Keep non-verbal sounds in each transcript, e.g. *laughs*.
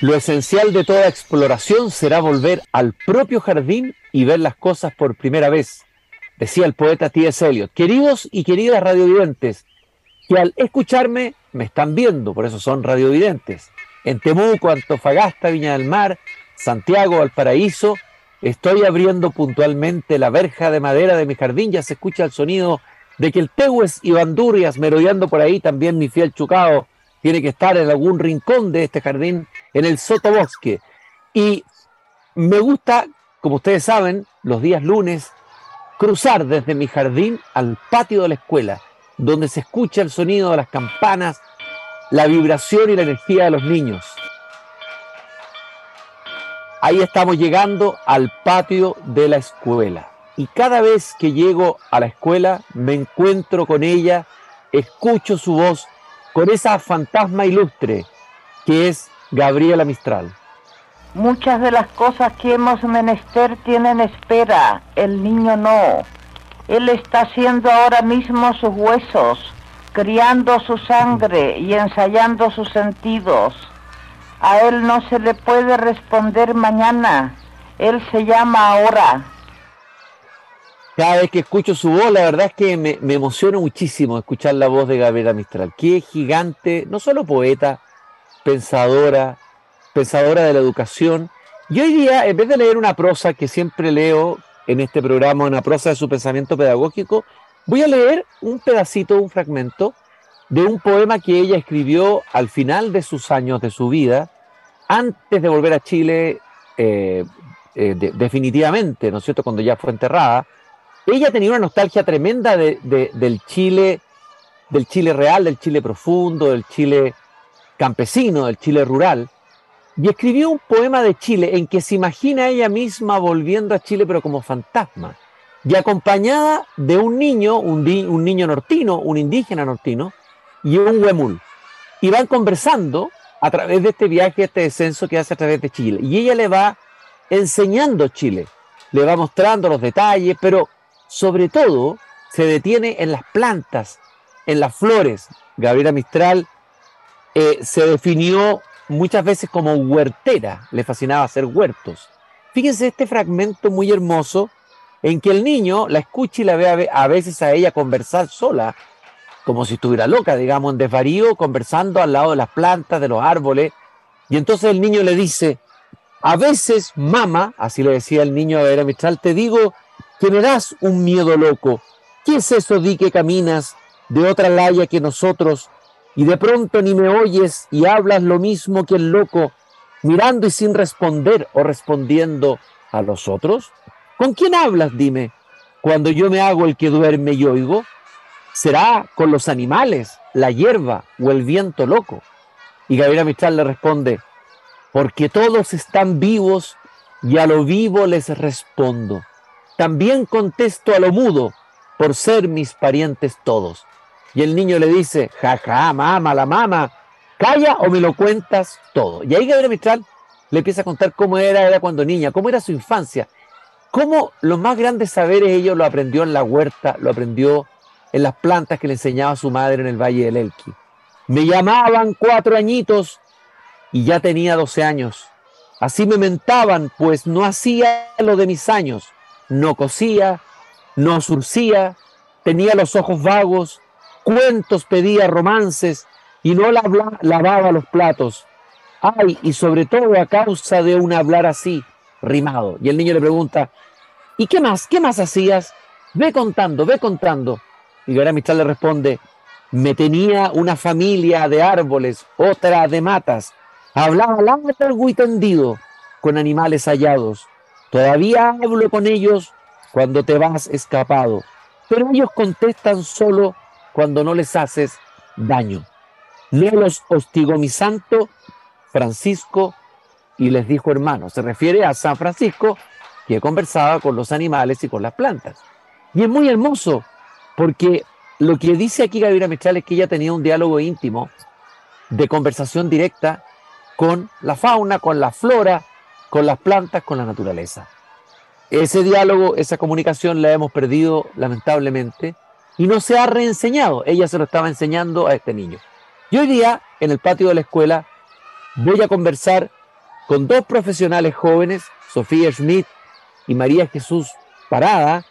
Lo esencial de toda exploración será volver al propio jardín y ver las cosas por primera vez, decía el poeta T.S. Eliot. Queridos y queridas radiovidentes, que al escucharme me están viendo, por eso son radiovidentes. En Temuco, Antofagasta, Viña del Mar, Santiago, Valparaíso, estoy abriendo puntualmente la verja de madera de mi jardín, ya se escucha el sonido de que el Tehues y Bandurrias merodeando por ahí, también mi fiel Chucao tiene que estar en algún rincón de este jardín, en el sotobosque. Y me gusta, como ustedes saben, los días lunes, cruzar desde mi jardín al patio de la escuela, donde se escucha el sonido de las campanas, la vibración y la energía de los niños. Ahí estamos llegando al patio de la escuela. Y cada vez que llego a la escuela, me encuentro con ella, escucho su voz, con esa fantasma ilustre que es Gabriela Mistral. Muchas de las cosas que hemos menester tienen espera, el niño no. Él está haciendo ahora mismo sus huesos, criando su sangre y ensayando sus sentidos. A él no se le puede responder mañana, él se llama ahora. Cada vez que escucho su voz, la verdad es que me, me emociona muchísimo escuchar la voz de Gabriela Mistral. Qué gigante, no solo poeta, pensadora, pensadora de la educación. Y hoy día, en vez de leer una prosa que siempre leo en este programa, una prosa de su pensamiento pedagógico, voy a leer un pedacito, un fragmento de un poema que ella escribió al final de sus años de su vida, antes de volver a Chile eh, eh, definitivamente, ¿no es cierto?, cuando ya fue enterrada ella tenía una nostalgia tremenda del Chile, del Chile real, del Chile profundo, del Chile campesino, del Chile rural, y escribió un poema de Chile en que se imagina ella misma volviendo a Chile pero como fantasma, y acompañada de un niño, un, un niño nortino, un indígena nortino, y un huemul. Y van conversando a través de este viaje, este descenso que hace a través de Chile. Y ella le va enseñando Chile, le va mostrando los detalles, pero sobre todo se detiene en las plantas, en las flores. Gabriela Mistral eh, se definió muchas veces como huertera, le fascinaba hacer huertos. Fíjense este fragmento muy hermoso en que el niño la escucha y la ve a veces a ella conversar sola, como si estuviera loca, digamos, en desvarío, conversando al lado de las plantas, de los árboles. Y entonces el niño le dice, a veces, mamá, así le decía el niño a Gabriela Mistral, te digo das un miedo loco. ¿Qué es eso di que caminas de otra laya que nosotros y de pronto ni me oyes y hablas lo mismo que el loco, mirando y sin responder o respondiendo a los otros? ¿Con quién hablas, dime, cuando yo me hago el que duerme y oigo? ¿Será con los animales, la hierba o el viento loco? Y Gabriela Mistral le responde, porque todos están vivos y a lo vivo les respondo. También contesto a lo mudo, por ser mis parientes todos. Y el niño le dice, jaja, mamá, la mamá, calla o me lo cuentas todo. Y ahí Gabriel Mistral le empieza a contar cómo era, era cuando niña, cómo era su infancia, cómo los más grandes saberes ellos lo aprendió en la huerta, lo aprendió en las plantas que le enseñaba su madre en el Valle del Elqui. Me llamaban cuatro añitos y ya tenía doce años. Así me mentaban, pues no hacía lo de mis años no cosía, no surcía, tenía los ojos vagos, cuentos pedía romances y no lavaba los platos. Ay, y sobre todo a causa de un hablar así, rimado. Y el niño le pregunta, ¿y qué más? ¿Qué más hacías? Ve contando, ve contando. Y Gabriel Mistral le responde, me tenía una familia de árboles, otra de matas. Hablaba largo y tendido con animales hallados. Todavía hablo con ellos cuando te vas escapado, pero ellos contestan solo cuando no les haces daño. No los hostigó mi santo Francisco y les dijo hermano. Se refiere a San Francisco que conversaba con los animales y con las plantas. Y es muy hermoso porque lo que dice aquí Gabriela Mistral es que ella tenía un diálogo íntimo de conversación directa con la fauna, con la flora, con las plantas, con la naturaleza. Ese diálogo, esa comunicación la hemos perdido lamentablemente y no se ha reenseñado. Ella se lo estaba enseñando a este niño. Y hoy día, en el patio de la escuela, voy a conversar con dos profesionales jóvenes, Sofía Schmidt y María Jesús Parada,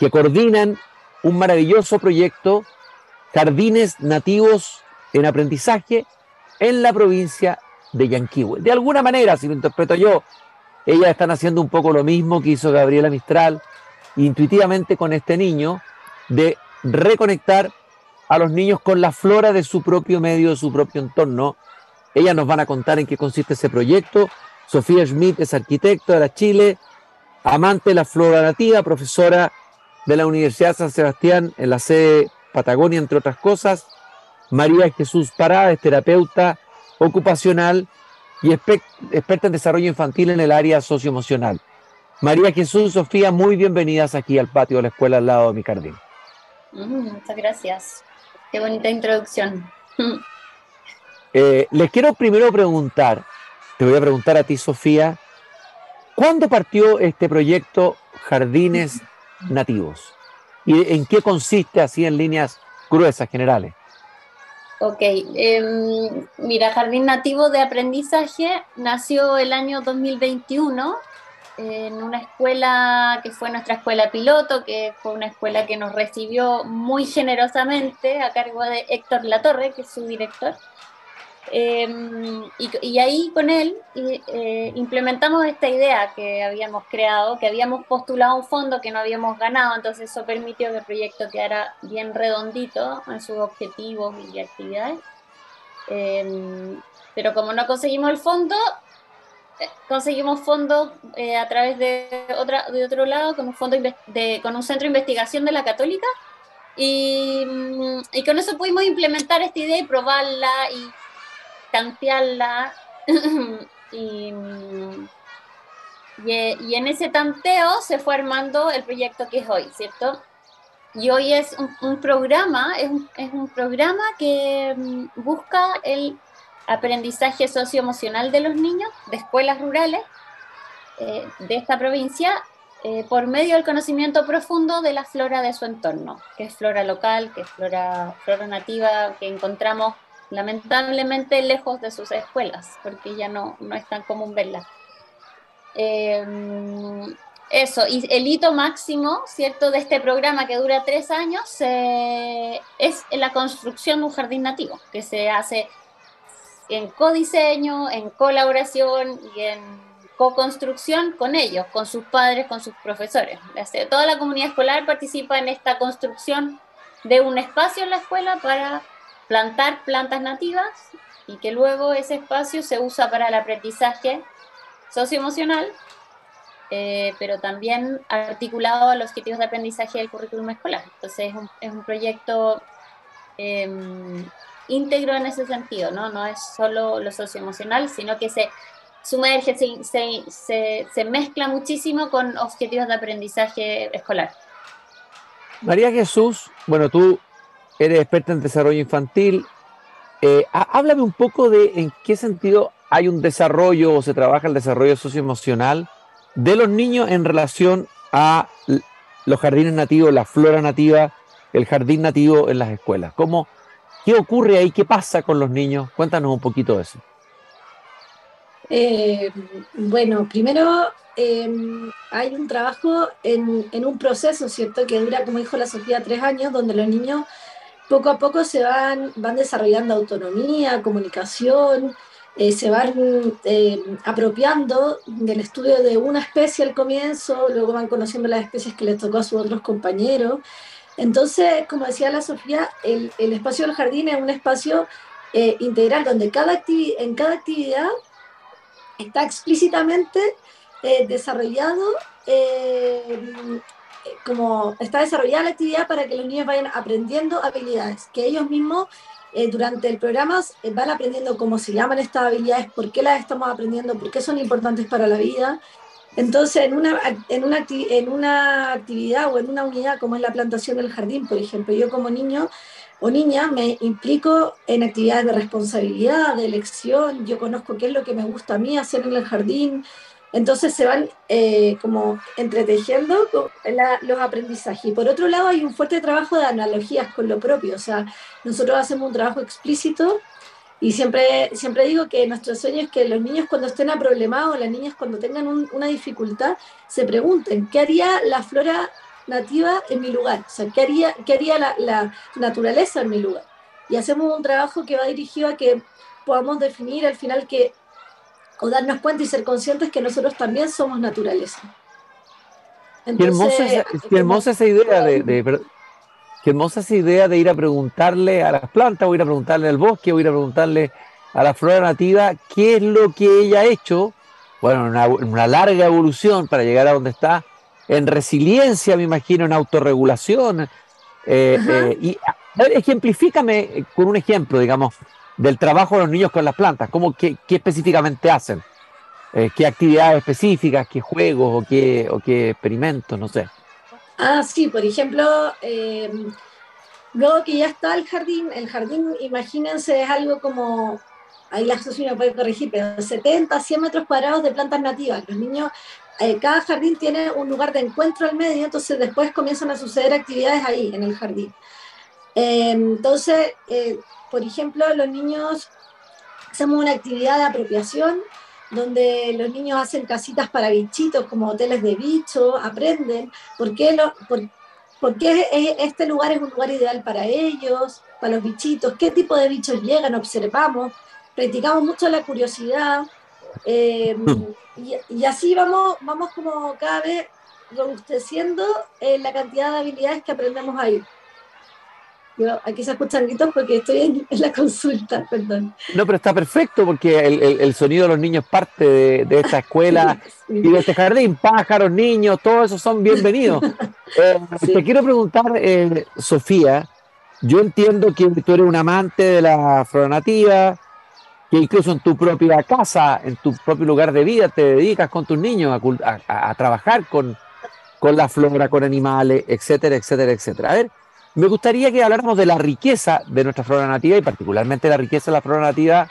que coordinan un maravilloso proyecto, Jardines Nativos en Aprendizaje, en la provincia de Yanquihue. De alguna manera, si lo interpreto yo, ellas están haciendo un poco lo mismo que hizo Gabriela Mistral, intuitivamente con este niño, de reconectar a los niños con la flora de su propio medio, de su propio entorno. Ellas nos van a contar en qué consiste ese proyecto. Sofía Schmidt es arquitecto de la Chile, amante de la flora nativa, profesora de la Universidad San Sebastián en la sede Patagonia, entre otras cosas. María Jesús Parada es terapeuta ocupacional y experta en desarrollo infantil en el área socioemocional. María Jesús, Sofía, muy bienvenidas aquí al patio de la escuela al lado de mi jardín. Mm, muchas gracias. Qué bonita introducción. *laughs* Eh, les quiero primero preguntar, te voy a preguntar a ti, Sofía, ¿cuándo partió este proyecto Jardines *laughs* Nativos? ¿Y en qué consiste así en líneas gruesas, generales? Ok, em, mira, Jardín Nativo de Aprendizaje nació el año 2021 en una escuela que fue nuestra escuela piloto, que fue una escuela que nos recibió muy generosamente a cargo de Héctor Latorre, que es su director. Em, y, ahí con él eh, implementamos esta idea que habíamos creado, que habíamos postulado un fondo que no habíamos ganado, entonces eso permitió que el proyecto quedara bien redondito en sus objetivos y actividades. Em, pero como no conseguimos el fondo, eh, conseguimos fondos eh, a través de, otra, de otro lado, con un, fondo de, con un centro de investigación de la Católica, y, y con eso pudimos implementar esta idea y probarla y tantearla *clears throat* y, y, en ese tanteo se fue armando el proyecto que es hoy, ¿cierto? Y hoy es un, programa, es un, es un, programa que mm, busca el aprendizaje socioemocional de los niños de escuelas rurales eh, de esta provincia eh, por medio del conocimiento profundo de la flora de su entorno, que es flora local, que es flora, flora nativa, que encontramos lamentablemente lejos de sus escuelas, porque ya no, no es tan común verla. Em, eso, y el hito máximo, ¿cierto?, de este programa que dura tres años es la construcción de un jardín nativo, que se hace en codiseño, en colaboración y en co-construcción con ellos, con sus padres, con sus profesores. Toda la comunidad escolar participa en esta construcción de un espacio en la escuela para plantar plantas nativas y que luego ese espacio se usa para el aprendizaje socioemocional, eh, pero también articulado a los objetivos de aprendizaje del currículum escolar. Entonces es un, es un proyecto em, íntegro en ese sentido, ¿no? No es solo lo socioemocional, sino que se sumerge, se, se, se mezcla muchísimo con objetivos de aprendizaje escolar. María Jesús, bueno, tú eres experta en desarrollo infantil. Eh, háblame un poco de en qué sentido hay un desarrollo o se trabaja el desarrollo socioemocional de los niños en relación a los jardines nativos, la flora nativa, el jardín nativo en las escuelas. ¿Cómo, ¿Qué ocurre ahí? ¿Qué pasa con los niños? Cuéntanos un poquito de eso. Eh, bueno, primero em, hay un trabajo en, en, un proceso, ¿cierto? Que dura, como dijo la Sofía, tres años, donde los niños poco a poco se van, van desarrollando autonomía, comunicación, eh, se van eh, apropiando del estudio de una especie al comienzo, luego van conociendo las especies que les tocó a sus otros compañeros. Entonces, como decía la Sofía, el, el espacio del jardín es un espacio eh, integral donde cada en cada actividad está explícitamente desarrollado como está desarrollada la actividad para que los niños vayan aprendiendo habilidades, que ellos mismos eh, durante el programa eh, van aprendiendo cómo se llaman estas habilidades, por qué las estamos aprendiendo, por qué son importantes para la vida. Entonces, en una, en, una, en una actividad o en una unidad como es la plantación del jardín, por ejemplo, yo como niño o niña me implico en actividades de responsabilidad, de elección, yo conozco qué es lo que me gusta a mí hacer en el jardín, entonces se van eh, como entretejiendo los aprendizajes. Y por otro lado hay un fuerte trabajo de analogías con lo propio. O sea, nosotros hacemos un trabajo explícito Y siempre, siempre digo que nuestro sueño es que los niños cuando estén aproblemados, las niñas cuando tengan una dificultad, se pregunten, ¿qué haría la flora nativa en mi lugar? O sea, ¿qué haría, qué haría la, la naturaleza en mi lugar? Y hacemos un trabajo que va dirigido a que podamos definir al final que, o darnos cuenta y ser conscientes que nosotros también somos naturaleza. qué, hermosa, esa idea de, de, qué hermosa esa idea de ir a preguntarle a las plantas, o ir a preguntarle al bosque, o ir a preguntarle a la flora nativa qué es lo que ella ha hecho, bueno, una, una larga evolución para llegar a donde está, en resiliencia, me imagino, en autorregulación. Eh, eh, y a ver, ejemplifícame con un ejemplo, digamos, del trabajo de los niños con las plantas. ¿Cómo, qué, específicamente hacen? Eh, ¿Qué actividades específicas, qué juegos o qué, o qué experimentos? No sé. Ah, sí, por ejemplo, eh, luego que ya está el jardín, el jardín, imagínense, es algo como, ahí la asociación puede corregir, pero 70, 100 metros cuadrados de plantas nativas. Los niños, eh, cada jardín tiene un lugar de encuentro al medio, entonces después comienzan a suceder actividades ahí, en el jardín. Entonces, por ejemplo, los niños hacemos una actividad de apropiación donde los niños hacen casitas para bichitos, como hoteles de bichos, aprenden por qué, lo, por, este lugar es un lugar ideal para ellos, para los bichitos, qué tipo de bichos llegan, observamos, practicamos mucho la curiosidad, eh, y, así vamos, vamos como cada vez robusteciendo eh, la cantidad de habilidades que aprendemos ahí aquí se escuchan gritos porque estoy en, la consulta, perdón. No, pero está perfecto porque el, sonido de los niños parte de, esta escuela *laughs* y de este jardín. Pájaros, niños, todos esos son bienvenidos. *laughs* Eh, te quiero preguntar, eh, Sofía, yo entiendo que tú eres un amante de la flora nativa, que incluso en tu propia casa, en tu propio lugar de vida, te dedicas con tus niños a, a trabajar con, con la flora, con animales, etcétera, etcétera, etcétera. A ver, me gustaría que habláramos de la riqueza de nuestra flora nativa y particularmente la riqueza de la flora nativa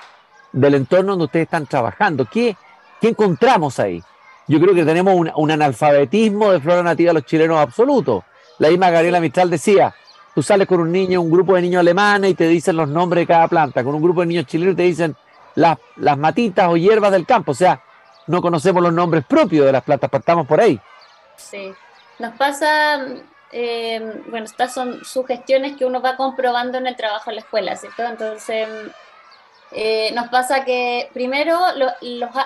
del entorno donde ustedes están trabajando. ¿Qué, encontramos ahí? Yo creo que tenemos un, analfabetismo de flora nativa los chilenos absoluto. La misma Gabriela Mistral decía, tú sales con un niño, un grupo de niños alemanes y te dicen los nombres de cada planta, con un grupo de niños chilenos te dicen las, las matitas o hierbas del campo, o sea, no conocemos los nombres propios de las plantas, partamos por ahí. Sí, nos pasa eh, bueno, estas son sugestiones que uno va comprobando en el trabajo en la escuela, ¿cierto? Entonces, eh, nos pasa que primero,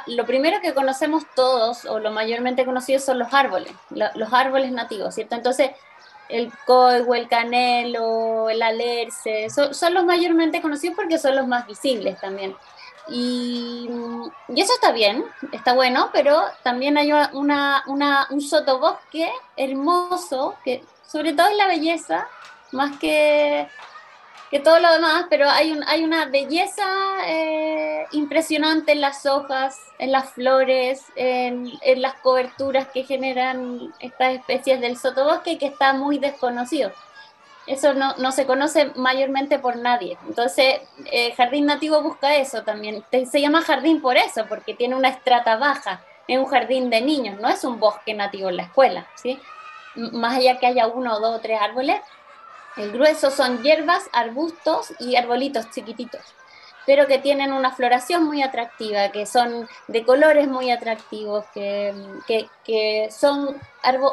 lo, primero que conocemos todos, o lo mayormente conocidos, son los árboles, los árboles nativos, ¿cierto? Entonces, el coigo, el canelo, el alerce, son, los mayormente conocidos porque son los más visibles también. Y, eso está bien, está bueno, pero también hay un sotobosque hermoso que sobre todo en la belleza, más que, que todo lo demás, pero hay, un, hay una belleza eh, impresionante en las hojas, en las flores, en, en, las coberturas que generan estas especies del sotobosque que está muy desconocido. Eso no, no se conoce mayormente por nadie. Entonces, eh, Jardín Nativo busca eso también. Se llama jardín por eso, porque tiene una estrata baja. Es un jardín de niños, no es un bosque nativo en la escuela. ¿sí? Más allá que haya uno, dos o tres árboles, el grueso son hierbas, arbustos y arbolitos chiquititos, pero que tienen una floración muy atractiva, que son de colores muy atractivos, que, que, son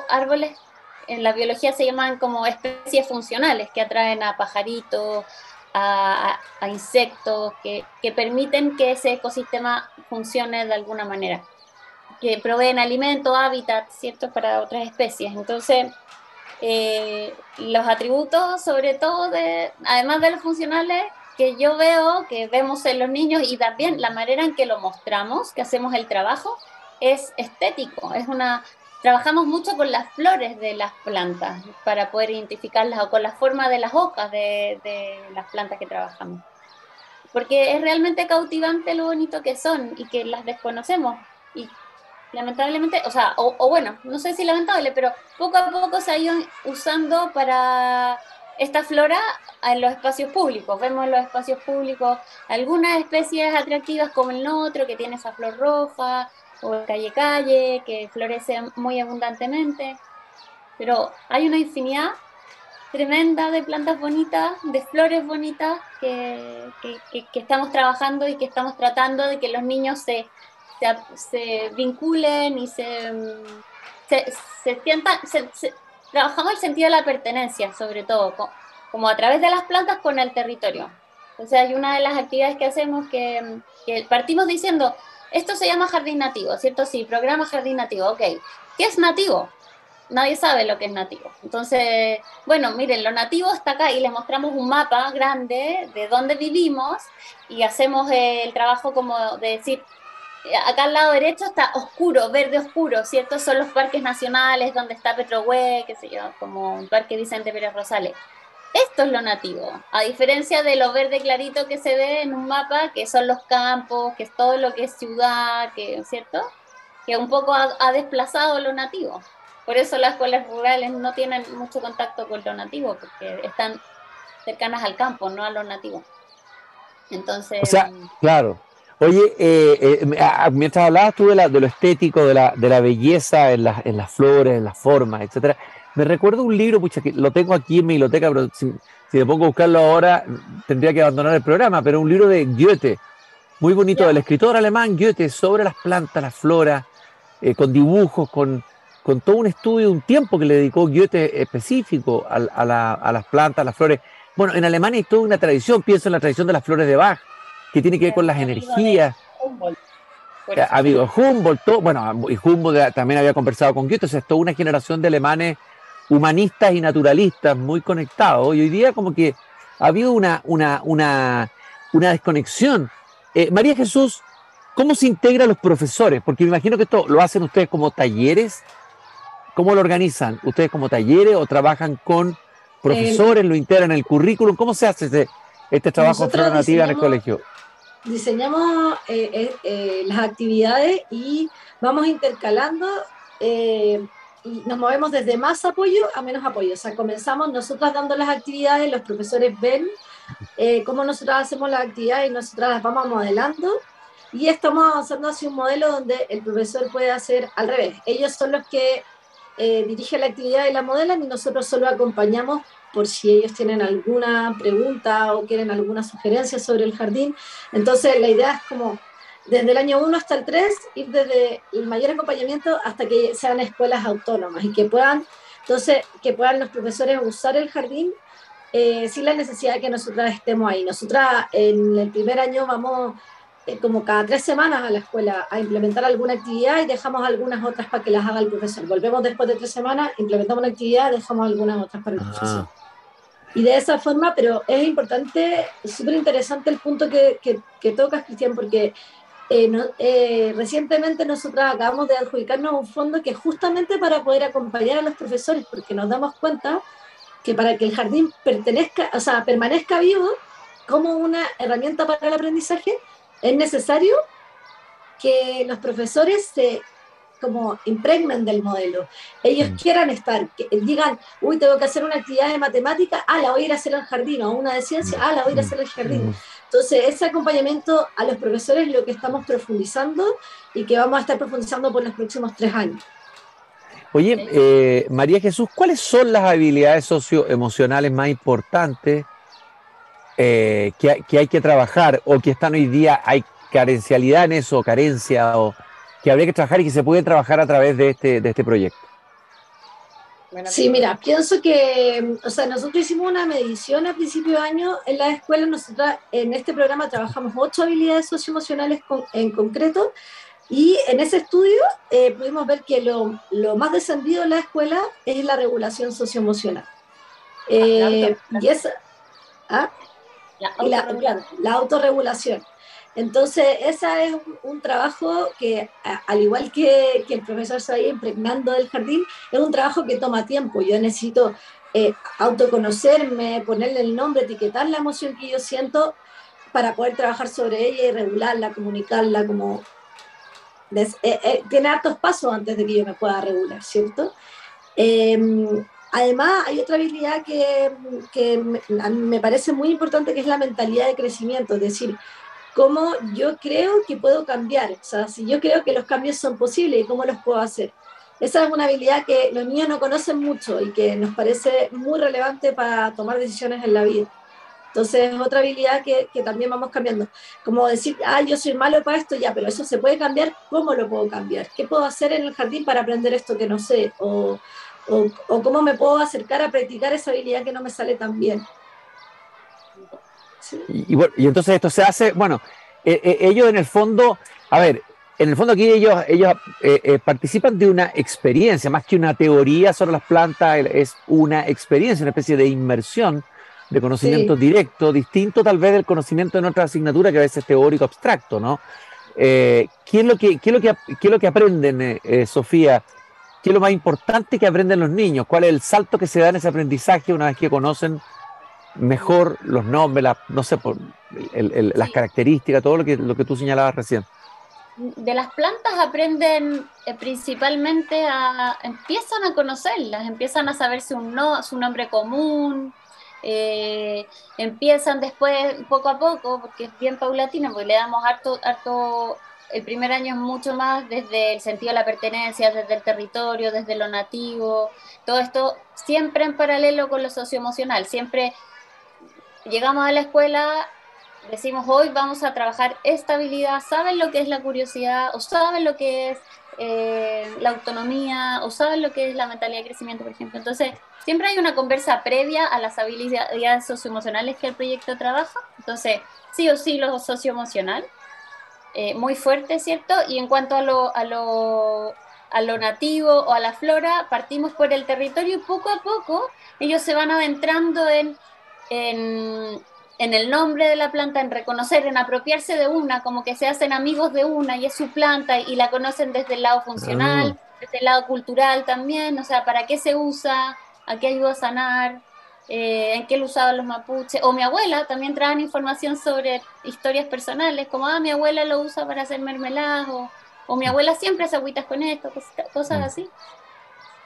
árboles, en la biología se llaman como especies funcionales, que atraen a pajaritos, a, a, insectos, que, que permiten que ese ecosistema funcione de alguna manera que proveen alimento, hábitat, ¿cierto?, para otras especies. Entonces, eh, los atributos, sobre todo, de, además de los funcionales, que yo veo, que vemos en los niños y también la manera en que lo mostramos, que hacemos el trabajo, es estético. Es una, trabajamos mucho con las flores de las plantas para poder identificarlas o con la forma de las hojas de, de las plantas que trabajamos. Porque es realmente cautivante lo bonito que son y que las desconocemos. Y lamentablemente, o sea, o, bueno, no sé si lamentable, pero poco a poco se ha ido usando para esta flora en los espacios públicos. Vemos en los espacios públicos algunas especies atractivas como el notro, que tiene esa flor roja, o el calle calle, que florece muy abundantemente. Pero hay una infinidad tremenda de plantas bonitas, de flores bonitas que, estamos trabajando y que estamos tratando de que los niños se, se, vinculen y se, se, sientan, trabajamos el sentido de la pertenencia sobre todo, como a través de las plantas con el territorio. O sea, hay una de las actividades que hacemos que, que partimos diciendo, esto se llama jardín nativo, ¿cierto? Sí, programa jardín nativo, ok. ¿Qué es nativo? nadie sabe lo que es nativo. Entonces, bueno, miren, lo nativo está acá y les mostramos un mapa grande de dónde vivimos y hacemos el trabajo como de decir, acá al lado derecho está oscuro, verde oscuro, ¿cierto? Son los parques nacionales donde está Petrohue, qué sé yo, como un parque Vicente Pérez Rosales. Esto es lo nativo, a diferencia de lo verde clarito que se ve en un mapa, que son los campos, que es todo lo que es ciudad, que, ¿cierto? Que un poco ha desplazado lo nativo. Por eso las escuelas rurales no tienen mucho contacto con lo nativo, porque están cercanas al campo, no a lo nativo. Entonces. O sea, claro. Oye, eh, eh, mientras hablabas tú de, la, de lo estético, de la, de la belleza en, en las flores, en las formas, etcétera, me recuerdo un libro, pucha, que lo tengo aquí en mi biblioteca, pero si, me pongo a buscarlo ahora, tendría que abandonar el programa, pero un libro de Goethe, muy bonito, del escritor alemán Goethe, sobre las plantas, las floras, eh, con dibujos, con, con todo un estudio, un tiempo que le dedicó Goethe específico a, las plantas, a las flores. Bueno, en Alemania hay toda una tradición, pienso en la tradición de las flores de Bach, que tiene que ver con las energías. Amigo Humboldt, bueno, y Humboldt también había conversado con Goethe, o sea, es toda una generación de alemanes humanistas y naturalistas muy conectados. Y hoy día como que ha habido una, una, una, una desconexión. Eh, María Jesús, ¿cómo se integra a los profesores? Porque me imagino que esto lo hacen ustedes como talleres ¿Cómo lo organizan? ¿Ustedes como talleres o trabajan con profesores, lo integran en el currículum? ¿Cómo se hace este, este trabajo alternativo en el colegio? Diseñamos eh, eh, eh, las actividades y vamos intercalando y nos movemos desde más apoyo a menos apoyo. O sea, comenzamos nosotros dando las actividades, los profesores ven cómo nosotros hacemos las actividades y nosotras las vamos modelando y estamos avanzando hacia un modelo donde el profesor puede hacer al revés. Ellos son los que eh, dirige la actividad y la modelan y nosotros solo acompañamos por si ellos tienen alguna pregunta o quieren alguna sugerencia sobre el jardín. Entonces la idea es como desde el año 1 hasta el 3 ir desde el mayor acompañamiento hasta que sean escuelas autónomas y que puedan, entonces, que puedan los profesores usar el jardín eh, sin la necesidad de que nosotras estemos ahí. Nosotras en el primer año vamos eh, como cada tres semanas a la escuela a implementar alguna actividad y dejamos algunas otras para que las haga el profesor. Volvemos después de tres semanas, implementamos una actividad, dejamos algunas otras para el ah. profesor. Y de esa forma, pero es importante, súper interesante el punto que, que, tocas, Cristian, porque eh, eh, recientemente nosotros acabamos de adjudicarnos un fondo que es justamente para poder acompañar a los profesores, porque nos damos cuenta que para que el jardín pertenezca, o sea, permanezca vivo como una herramienta para el aprendizaje, es necesario que los profesores se como impregnen del modelo. Ellos mm. quieran estar, que digan, uy, tengo que hacer una actividad de matemática, ah, la voy a ir a hacer al jardín, o una de ciencia, ah, la voy a ir a mm. hacer al jardín. Mm. Entonces, ese acompañamiento a los profesores es lo que estamos profundizando y que vamos a estar profundizando por los próximos tres años. Oye, eh, María Jesús, ¿cuáles son las habilidades socioemocionales más importantes eh, que, hay que trabajar o que están hoy día, hay carencialidad en eso, carencia, o que habría que trabajar y que se puede trabajar a través de este, de este proyecto? Sí, mira, pienso que, o sea, nosotros hicimos una medición a principio de año en la escuela, nosotros en este programa trabajamos ocho habilidades socioemocionales en concreto y en ese estudio eh, pudimos ver que lo, lo, más descendido en la escuela es la regulación socioemocional. Ah, eh, y esa, ¿ah? La, autorregulación. Entonces, ese es un, trabajo que, al igual que, el profesor se vaya impregnando del jardín, es un trabajo que toma tiempo. Yo necesito eh, autoconocerme, ponerle el nombre, etiquetar la emoción que yo siento para poder trabajar sobre ella y regularla, comunicarla, como... Eh, eh, tiene hartos pasos antes de que yo me pueda regular, ¿cierto? Em, Además, hay otra habilidad que, que me, parece muy importante, que es la mentalidad de crecimiento, es decir, cómo yo creo que puedo cambiar, o sea, si yo creo que los cambios son posibles, ¿cómo los puedo hacer? esa es una habilidad que los niños no conocen mucho y que nos parece muy relevante para tomar decisiones en la vida. Entonces es otra habilidad que, que, también vamos cambiando. Como decir, ah, yo soy malo para esto, ya, pero eso se puede cambiar, ¿cómo lo puedo cambiar? ¿Qué puedo hacer en el jardín para aprender esto que no sé? O, o, o cómo me puedo acercar a practicar esa habilidad que no me sale tan bien. Sí. Y, y, bueno, y entonces esto se hace, bueno, eh, eh, ellos en el fondo, a ver, en el fondo aquí ellos, ellos eh, participan de una experiencia, más que una teoría sobre las plantas, es una experiencia, una especie de inmersión de conocimiento sí. directo, distinto tal vez del conocimiento en otra asignatura que a veces es teórico abstracto, ¿no? Eh, ¿qué, es lo que, qué, es lo que, ¿Qué es lo que aprenden, eh, Sofía? ¿Qué es lo más importante que aprenden los niños? ¿Cuál es el salto que se da en ese aprendizaje una vez que conocen mejor los nombres, la, no sé, por el, el, las características, todo lo que, lo que tú señalabas recién? de las plantas aprenden eh, principalmente a, empiezan a conocerlas, empiezan a saberse un no, su nombre común, eh, empiezan después poco a poco, porque es bien paulatino, porque le damos harto, harto, el primer año es mucho más desde el sentido de la pertenencia, desde el territorio, desde lo nativo, todo esto siempre en paralelo con lo socioemocional, siempre llegamos a la escuela decimos hoy vamos a trabajar esta habilidad, saben lo que es la curiosidad o saben lo que es eh, la autonomía o saben lo que es la mentalidad de crecimiento, por ejemplo. Entonces, siempre hay una conversa previa a las habilidades socioemocionales que el proyecto trabaja. Entonces, sí o sí lo socioemocional, eh, muy fuerte, ¿cierto? Y en cuanto a lo, a lo a lo nativo o a la flora, partimos por el territorio y poco a poco ellos se van adentrando en, en, en el nombre de la planta, en reconocer, en apropiarse de una, como que se hacen amigos de una y es su planta y la conocen desde el lado funcional, oh. desde el lado cultural también, o sea, para qué se usa, a qué ayuda a sanar, eh, en qué lo usaban los mapuches, o mi abuela también traen información sobre historias personales, como, ah, mi abuela lo usa para hacer mermeladas, o, o mi abuela siempre hace agüitas con esto, cosas, cosas así.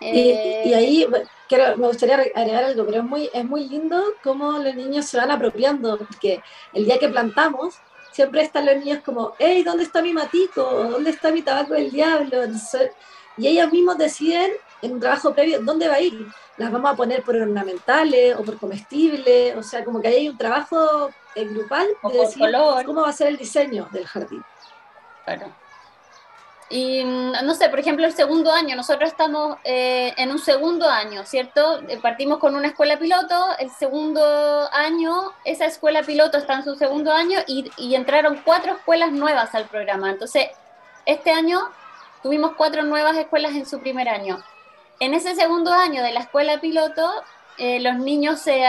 Eh, y, y, ahí quiero, me gustaría agregar algo, pero es muy, es muy lindo cómo los niños se van apropiando, porque el día que plantamos, siempre están los niños como, hey, ¿dónde está mi matico? ¿Dónde está mi tabaco del diablo? Entonces, y ellos mismos deciden en un trabajo previo dónde va a ir. Las vamos a poner por ornamentales o por comestibles, o sea, como que hay un trabajo eh, grupal de decir color. cómo va a ser el diseño del jardín. Claro. Y no sé, por ejemplo, el segundo año, nosotros estamos eh, en un segundo año, ¿cierto? Eh, partimos con una escuela piloto, el segundo año, esa escuela piloto está en su segundo año y, y entraron cuatro escuelas nuevas al programa. Entonces, este año tuvimos cuatro nuevas escuelas en su primer año. En ese segundo año de la escuela piloto, eh, los niños se,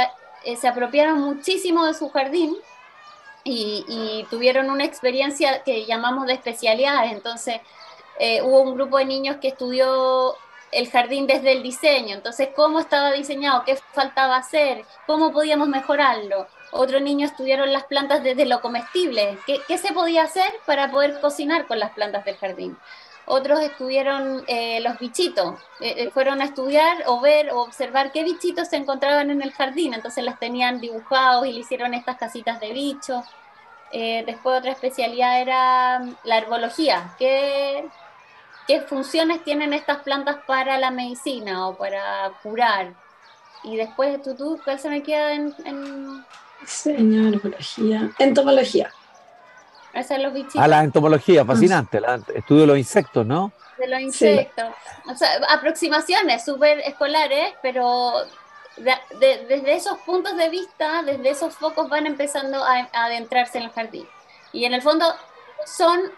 eh, se, apropiaron muchísimo de su jardín y, y, tuvieron una experiencia que llamamos de especialidades. Entonces, eh, hubo un grupo de niños que estudió el jardín desde el diseño, entonces cómo estaba diseñado, qué faltaba hacer, cómo podíamos mejorarlo. Otros niños estudiaron las plantas desde lo comestible, qué, qué se podía hacer para poder cocinar con las plantas del jardín. Otros estudiaron eh, los bichitos, eh, eh, fueron a estudiar o ver o observar qué bichitos se encontraban en el jardín, entonces las tenían dibujados y le hicieron estas casitas de bichos. después otra especialidad era la herbología, que qué funciones tienen estas plantas para la medicina o para curar. Y después, ¿tú, tú cuál se me queda en...? en... Señorología. Entomología. Hacer los bichitos. Ah, la entomología, fascinante. La, estudio de los insectos, ¿no? De los insectos. Sí. O sea, aproximaciones súper escolares, pero de, de, desde esos puntos de vista, desde esos focos van empezando a, a adentrarse en el jardín. Y en el fondo son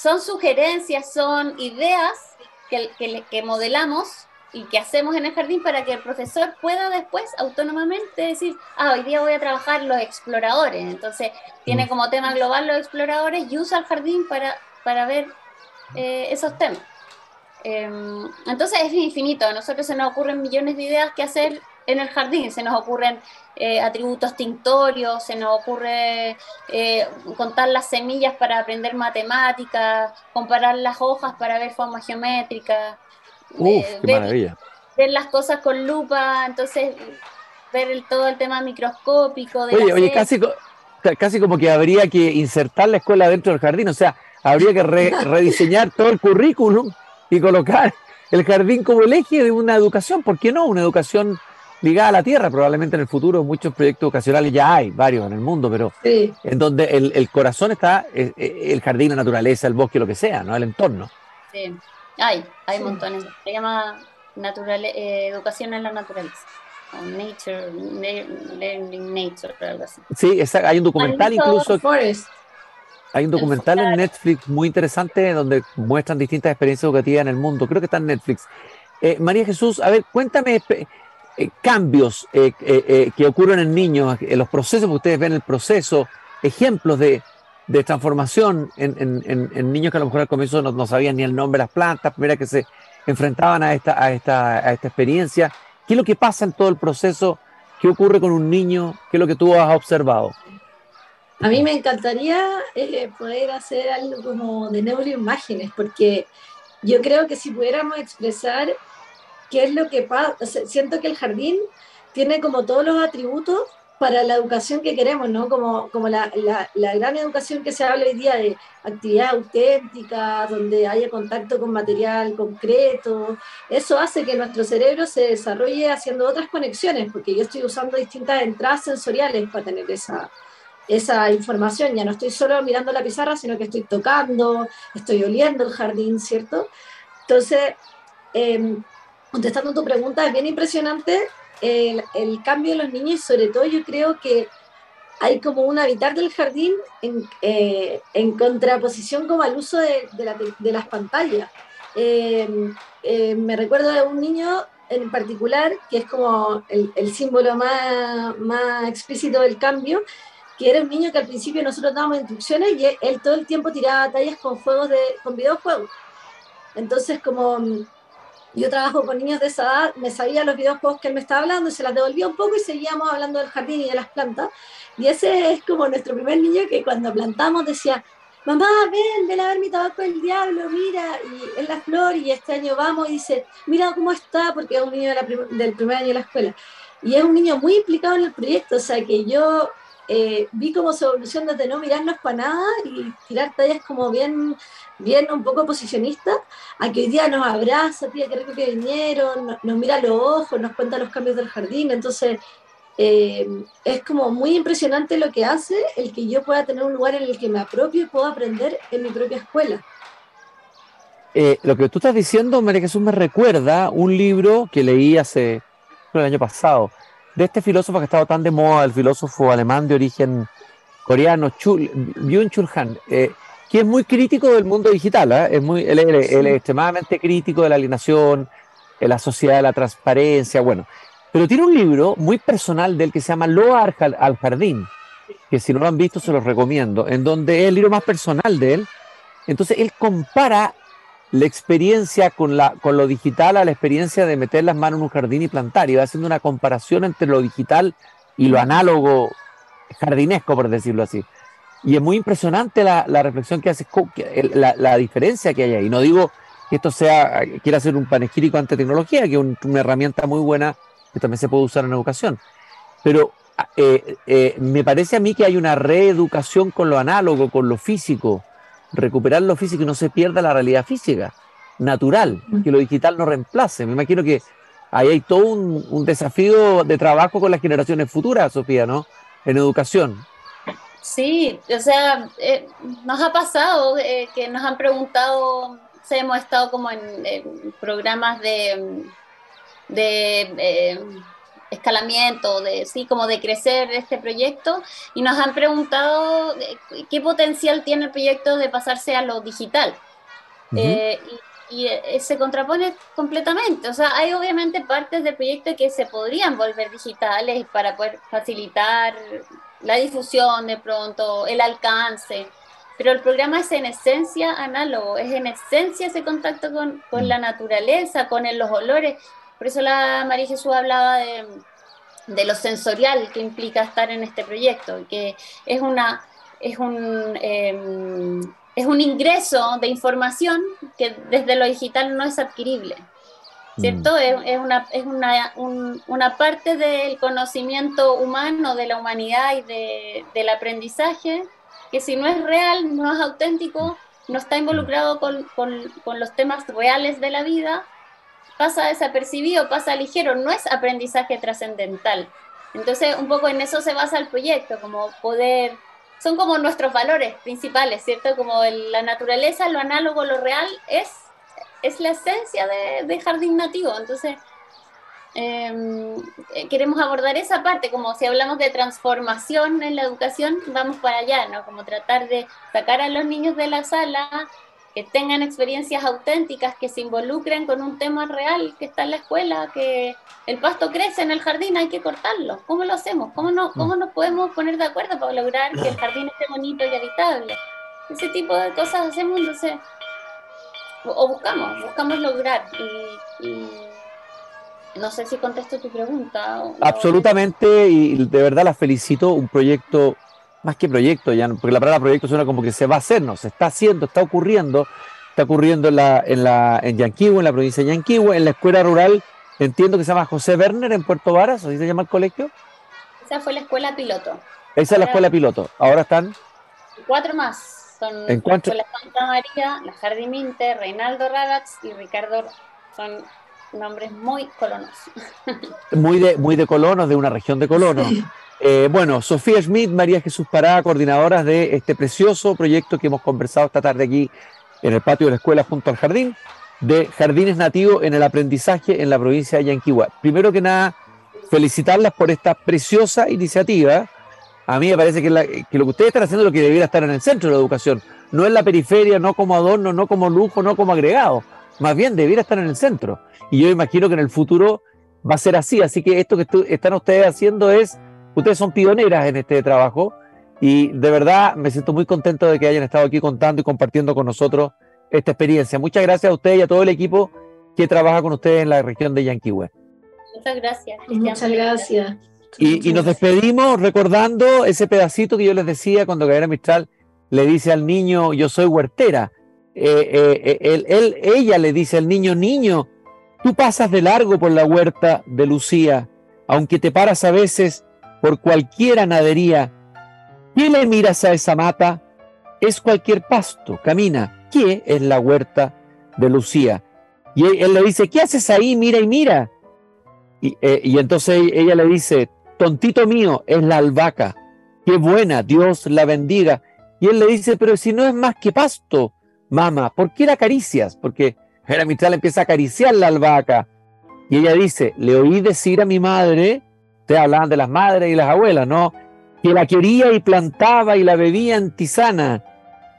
son sugerencias, son ideas que, que, que, modelamos y que hacemos en el jardín para que el profesor pueda después autónomamente decir, ah, hoy día voy a trabajar los exploradores. Entonces, tiene mm. como tema global los exploradores y usa el jardín para, para ver eh, esos temas. Eh, entonces es infinito, a nosotros se nos ocurren millones de ideas que hacer en el jardín, se nos ocurren eh, atributos tintorios, se nos ocurre eh, contar las semillas para aprender matemáticas, comparar las hojas para ver formas geométricas. Uf, eh, qué ver, maravilla. Ver las cosas con lupa, entonces ver el, todo el tema microscópico. De oye, oye, casi, casi como que habría que insertar la escuela dentro del jardín, o sea, habría que re, *laughs* rediseñar todo el currículum y colocar el jardín como el eje de una educación, ¿por qué no? Una educación ligada a la tierra, probablemente en el futuro muchos proyectos ocasionales ya hay, varios en el mundo, pero en donde el, corazón está eh, eh, el jardín, la naturaleza, el bosque, lo que sea, ¿no? El entorno. Sí, hay, hay montones. Se llama eh, educación en la naturaleza. nature, learning nature, algo así. Sí, hay un documental incluso. Hay un documental en Netflix muy interesante donde muestran distintas experiencias educativas en el mundo. Creo que está en Netflix. María Jesús, a ver, cuéntame eh, cambios eh, eh, que ocurren en niños, en los procesos que ustedes ven, el proceso, ejemplos de, transformación en, niños que a lo mejor al comienzo no, sabían ni el nombre de las plantas, primera que se enfrentaban a esta, a, esta, a esta experiencia. ¿Qué es lo que pasa en todo el proceso? ¿Qué ocurre con un niño? ¿Qué es lo que tú has observado? A mí me encantaría poder hacer algo como de neuroimágenes, porque yo creo que si pudiéramos expresar qué es lo que pasa. siento que el jardín tiene como todos los atributos para la educación que queremos, ¿no? Como, como la, la, gran educación que se habla hoy día de actividad auténtica, donde haya contacto con material concreto. Eso hace que nuestro cerebro se desarrolle haciendo otras conexiones, porque yo estoy usando distintas entradas sensoriales para tener esa, esa información. Ya no estoy solo mirando la pizarra, sino que estoy tocando, estoy oliendo el jardín, ¿cierto? Entonces, eh, contestando tu pregunta, es bien impresionante el, cambio de los niños y sobre todo yo creo que hay como un habitar del jardín en, eh, en contraposición como al uso de, de, la, de las pantallas. Eh, me recuerdo de un niño en particular, que es como el, símbolo más, más explícito del cambio, que era un niño que al principio nosotros dábamos instrucciones y él, todo el tiempo tiraba tallas con juegos de, con videojuegos. Entonces, como yo trabajo con niños de esa edad, me sabía los videojuegos que él me estaba hablando, se las devolvía un poco y seguíamos hablando del jardín y de las plantas. Y ese es como nuestro primer niño que cuando plantamos decía, mamá, ven, ven a ver mi tabaco del diablo, mira, y es la flor, y este año vamos y dice, mira cómo está, porque es un niño del primer año de la escuela. Y es un niño muy implicado en el proyecto, o sea que yo eh, vi como su evolución desde no mirarnos para nada y tirar tallas como bien, bien un poco posicionista, a que hoy día nos abraza, tía, qué rico que vinieron, nos, mira los ojos, nos cuenta los cambios del jardín, entonces eh, es como muy impresionante lo que hace el que yo pueda tener un lugar en el que me apropio y puedo aprender en mi propia escuela. Eh, lo que tú estás diciendo, María Jesús, me recuerda un libro que leí hace el año pasado, de este filósofo que ha estado tan de moda, el filósofo alemán de origen coreano, Chul, Byung-Chul Han, eh, que es muy crítico del mundo digital, ¿eh? es muy, él, es extremadamente crítico de la alienación, de la sociedad de la transparencia, bueno. Pero tiene un libro muy personal del que se llama Loa al Jardín, que si no lo han visto se los recomiendo, en donde es el libro más personal de él. Entonces él compara la experiencia con, la, con lo digital a la experiencia de meter las manos en un jardín y plantar. Va haciendo una comparación entre lo digital y lo análogo jardinesco, por decirlo así. Y es muy impresionante la, reflexión que hace, la, diferencia que hay ahí. No digo que esto sea, quiera ser un panegírico ante tecnología, que es una herramienta muy buena que también se puede usar en educación. Pero eh, eh, me parece a mí que hay una reeducación con lo análogo, con lo físico, recuperar lo físico y no se pierda la realidad física, natural, mm. que lo digital no reemplace. Me imagino que ahí hay todo un, desafío de trabajo con las generaciones futuras, Sofía, ¿no? En educación. Sí, o sea, eh, nos ha pasado eh, que nos han preguntado, hemos estado como en, programas de, de eh, escalamiento, de sí, como de crecer este proyecto y nos han preguntado eh, qué potencial tiene el proyecto de pasarse a lo digital. Eh, y, eh, se contrapone completamente. O sea, hay obviamente partes del proyecto que se podrían volver digitales para poder facilitar la difusión de pronto, el alcance. Pero el programa es en esencia análogo, es en esencia ese contacto con, con mm. la naturaleza, con los olores. Por eso la María Jesús hablaba de, de, lo sensorial que implica estar en este proyecto, que es, una, es, un, em, es un ingreso de información que desde lo digital no es adquirible. ¿Cierto? Mm. Es, una, es una, una, parte del conocimiento humano, de la humanidad y de, del aprendizaje, que si no es real, no es auténtico, no está involucrado con, con, con los temas reales de la vida, pasa desapercibido, pasa ligero, no es aprendizaje trascendental. Entonces, un poco en eso se basa el proyecto, como poder, son como nuestros valores principales, ¿cierto? Como la naturaleza, lo análogo, lo real, es, es la esencia de, jardín nativo. Entonces, em, eh, queremos abordar esa parte, como si hablamos de transformación en la educación, vamos para allá, ¿no? Como tratar de sacar a los niños de la sala, que tengan experiencias auténticas, que se involucren con un tema real que está en la escuela, que el pasto crece en el jardín, hay que cortarlo. ¿Cómo lo hacemos? ¿Cómo, no, cómo nos podemos poner de acuerdo para lograr que el *laughs* jardín esté bonito y habitable? Ese tipo de cosas hacemos, entonces, o, o buscamos, buscamos lograr. Y, no sé si contesto tu pregunta. Absolutamente, y de verdad la felicito, un proyecto más que proyecto, ya, porque la palabra proyecto suena como que se va a hacer, no, se está haciendo, está ocurriendo, está ocurriendo en la, en la, en Yanquihue, en la provincia de Yanquihue, en la escuela rural, entiendo que se llama José Werner en Puerto Varas, así se llama el colegio. Esa fue la escuela piloto. Esa es la escuela piloto. Ahora están. Cuatro más. Son ¿En la escuela Santa María, la Jardín Minte, Reinaldo Ragaz y Ricardo. Son nombres muy colonos. *laughs* Muy de, muy de colonos, de una región de colonos. Eh, bueno, Sofía Schmidt, María Jesús Pará, coordinadoras de este precioso proyecto que hemos conversado esta tarde aquí en el patio de la escuela junto al jardín, de jardines nativos en el aprendizaje en la provincia de Yanquihua. Primero que nada, felicitarlas por esta preciosa iniciativa. A mí me parece que, lo que ustedes están haciendo es lo que debiera estar en el centro de la educación, no en la periferia, no como adorno, no como lujo, no como agregado. Más bien debiera estar en el centro. Y yo imagino que en el futuro va a ser así. Así que esto que están ustedes haciendo es Ustedes son pioneras en este trabajo y de verdad me siento muy contento de que hayan estado aquí contando y compartiendo con nosotros esta experiencia. Muchas gracias a ustedes y a todo el equipo que trabaja con ustedes en la región de Yanquihue. Muchas gracias. Muchas gracias. Y, nos despedimos recordando ese pedacito que yo les decía cuando Gabriela Mistral le dice al niño, yo soy huertera. Eh, eh, eh, él, ella le dice al niño, niño, tú pasas de largo por la huerta de Lucía, aunque te paras a veces por cualquier anadería. ¿Qué le miras a esa mata? Es cualquier pasto, camina. ¿Qué es la huerta de Lucía? Y él le dice, ¿qué haces ahí? Mira y mira. Y, eh, entonces ella le dice, tontito mío, es la albahaca. Qué buena, Dios la bendiga. Y él le dice, pero si no es más que pasto, mamá, ¿por qué la acaricias? Porque era Mitral empieza a acariciar la albahaca. Y ella dice, le oí decir a mi madre Ustedes hablaban de las madres y las abuelas, ¿no? Que la quería y plantaba y la bebía en tisana.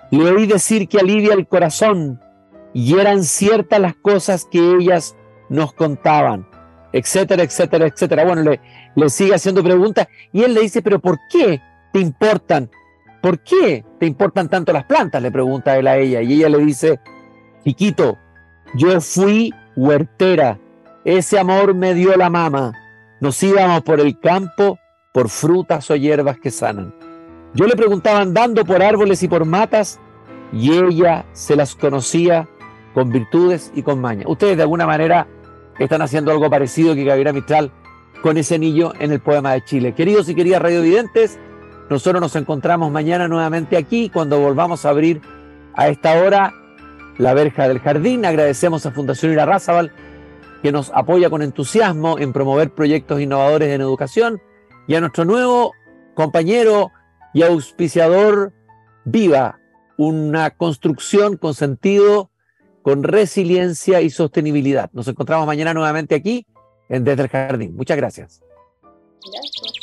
Le oí decir que alivia el corazón y eran ciertas las cosas que ellas nos contaban, etcétera, etcétera, etcétera. Bueno, le, le sigue haciendo preguntas y él le dice, pero ¿por qué te importan? ¿Por qué te importan tanto las plantas? Le pregunta él a ella y ella le dice, chiquito, yo fui huertera, ese amor me dio la mama nos íbamos por el campo por frutas o hierbas que sanan. Yo le preguntaba andando por árboles y por matas y ella se las conocía con virtudes y con maña. Ustedes de alguna manera están haciendo algo parecido que Gabriela Mistral con ese niño en el poema de Chile. Queridos y queridas radiovidentes, nosotros nos encontramos mañana nuevamente aquí cuando volvamos a abrir a esta hora la verja del jardín. Agradecemos a Fundación que nos apoya con entusiasmo en promover proyectos innovadores en educación, y a nuestro nuevo compañero y auspiciador Viva, una construcción con sentido, con resiliencia y sostenibilidad. Nos encontramos mañana nuevamente aquí en Desde el Jardín. Muchas gracias. Gracias.